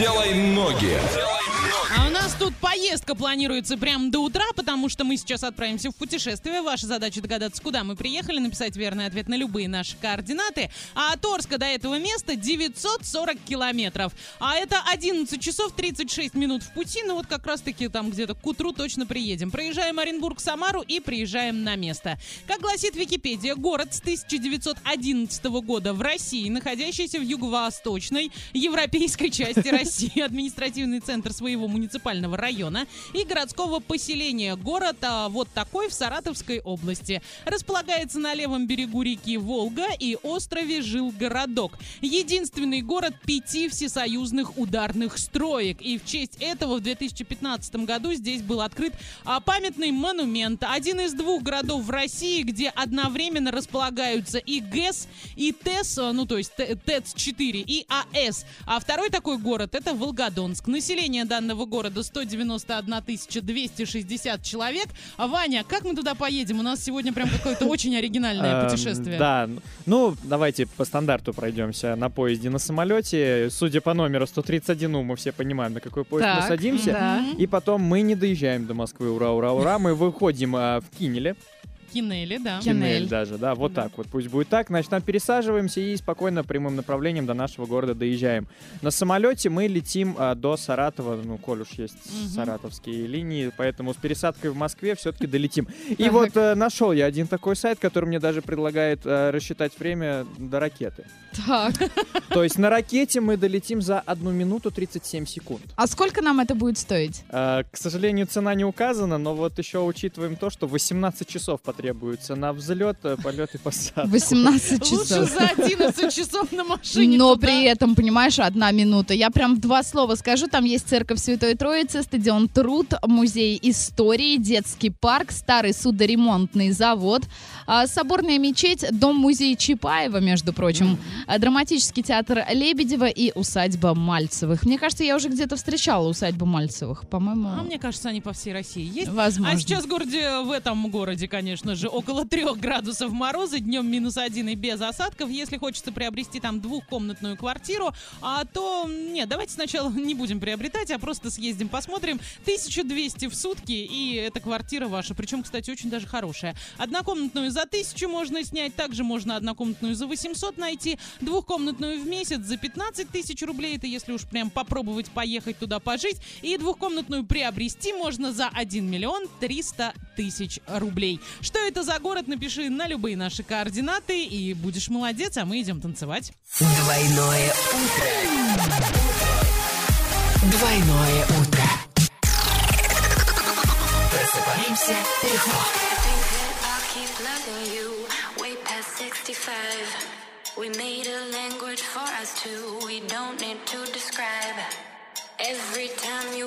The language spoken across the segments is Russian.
Делай ноги. А у нас тут поездка планируется прямо до утра, потому что мы сейчас отправимся в путешествие. Ваша задача догадаться, куда мы приехали, написать верный ответ на любые наши координаты. А от Орска до этого места 940 километров. А это 11 часов 36 минут в пути. Ну вот как раз-таки там где-то к утру точно приедем. Проезжаем Оренбург-Самару и приезжаем на место. Как гласит Википедия, город с 1911 года в России, находящийся в юго-восточной европейской части России, административный центр своего муниципального района и городского поселения. Город а, вот такой в Саратовской области. Располагается на левом берегу реки Волга и острове Жилгородок. Единственный город пяти всесоюзных ударных строек. И в честь этого в 2015 году здесь был открыт а, памятный монумент. Один из двух городов в России, где одновременно располагаются и ГЭС, и ТЭС, а, ну то есть ТЭЦ-4, и АЭС. А второй такой город это Волгодонск. Население данного города 191 260 человек. А Ваня, как мы туда поедем? У нас сегодня прям какое-то очень оригинальное Эм, путешествие. Да, ну давайте по стандарту пройдемся на поезде, на самолете. Судя по номеру 131, мы все понимаем, на какой поезд мы садимся. И потом мы не доезжаем до Москвы, ура, ура, ура. Мы выходим а, в Кинеле. Кинели, да. Кинель. Даже, да, вот Да. так вот. Пусть будет так. Значит, там пересаживаемся и спокойно прямым направлением до нашего города доезжаем. На самолете мы летим а, до Саратова, ну, коль уж есть Мгм. саратовские линии, поэтому с пересадкой в Москве все-таки долетим. И Так. вот э, нашел я один такой сайт, который мне даже предлагает э, рассчитать время до ракеты. Так. То есть на ракете мы долетим за 1 минуту 37 секунд. А сколько нам это будет стоить? Э, К сожалению, цена не указана, но вот еще учитываем то, что 18 часов потребуется на взлет, э, полет и посадку. 18 Лучше часов. за 11 часов на машине Но туда. при этом, понимаешь, одна минута. Я прям в два слова скажу. Там есть церковь Святой Троицы, стадион Труд, музей истории, детский парк, старый судоремонтный завод, а, соборная мечеть, дом-музей Чапаева, между прочим, а, драматический театр Лебедева и усадьба Мальцевых. Мне кажется, я уже где-то встречала усадьбу Мальцевых. По-моему, А мне кажется, они по всей России есть. возможно. А сейчас в городе, в этом городе, конечно же, около трех градусов мороза, днем минус один и без осадков. Если хочется приобрести там двухкомнатную квартиру, а то нет, давайте сначала не будем приобретать, а просто съездим, посмотрим. 1200 в сутки, и эта квартира ваша. Причем, кстати, очень даже хорошая. Однокомнатную за 1000 можно снять, также можно однокомнатную за 800 найти, двухкомнатную в месяц за 15 тысяч рублей, это если уж прям попробовать поехать туда пожить, и двухкомнатную приобрести можно за 1 миллион 300 тысяч рублей. Что это за город, напиши на любые наши координаты, и будешь молодец, а мы идем танцевать. Двойное утро. Двойное утро. Просыпаемся легко. I'll keep loving you way past 65. We made a language for us two, we don't need to describe. Every time you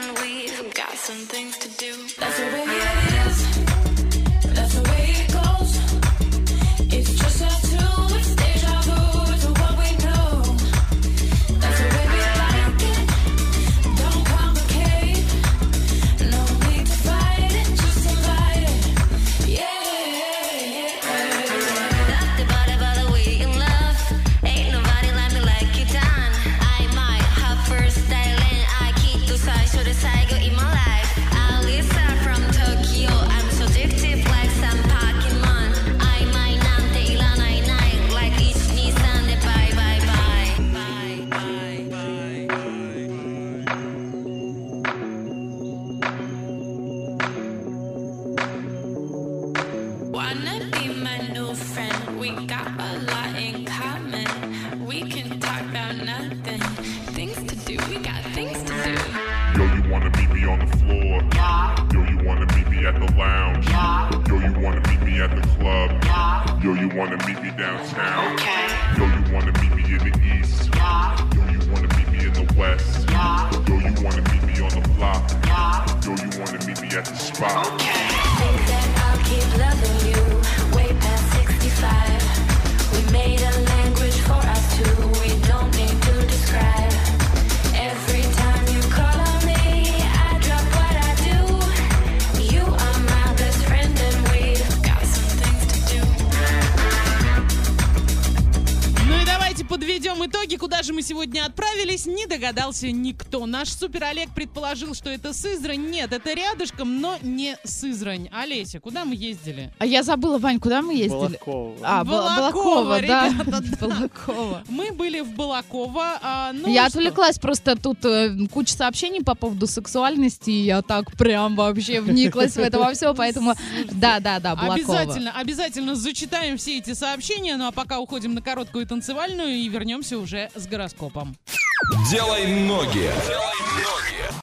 and we've got some things to do. That's the way wanna be my new friend? We got a lot in common. We can talk about nothing. Things to do, we got things to do. Yo, you wanna meet me on the floor? Yeah. Yo, you wanna meet me at the lounge? Yeah. Yo, you wanna meet me at the club? Yeah. Yo, you wanna meet me downtown? Okay. Yo, you wanna meet me in the east? Yeah. Yo, you wanna meet me in the west? Yeah. Yo, you wanna meet me on the block? Yeah. Yo, you wanna meet me at the spot? Okay. Подведем итоги, куда же мы сегодня отправились. Не догадался никто. Наш супер Олег предположил, что это Сызрань. Нет, это рядышком, но не Сызрань. Олеся, куда мы ездили? А я забыла, Вань, куда мы ездили? Балаково. А, Бал- Балаково, Балакова, да. ребята, да. Балакова. Мы были в Балаково. а, ну я что? отвлеклась, просто тут э, куча сообщений по поводу сексуальности, и я так прям вообще вниклась в это во все, поэтому да-да-да, Балакова. Обязательно, обязательно зачитаем все эти сообщения. Ну а пока уходим на короткую танцевальную вернемся уже с гороскопом. Делай ноги. Делай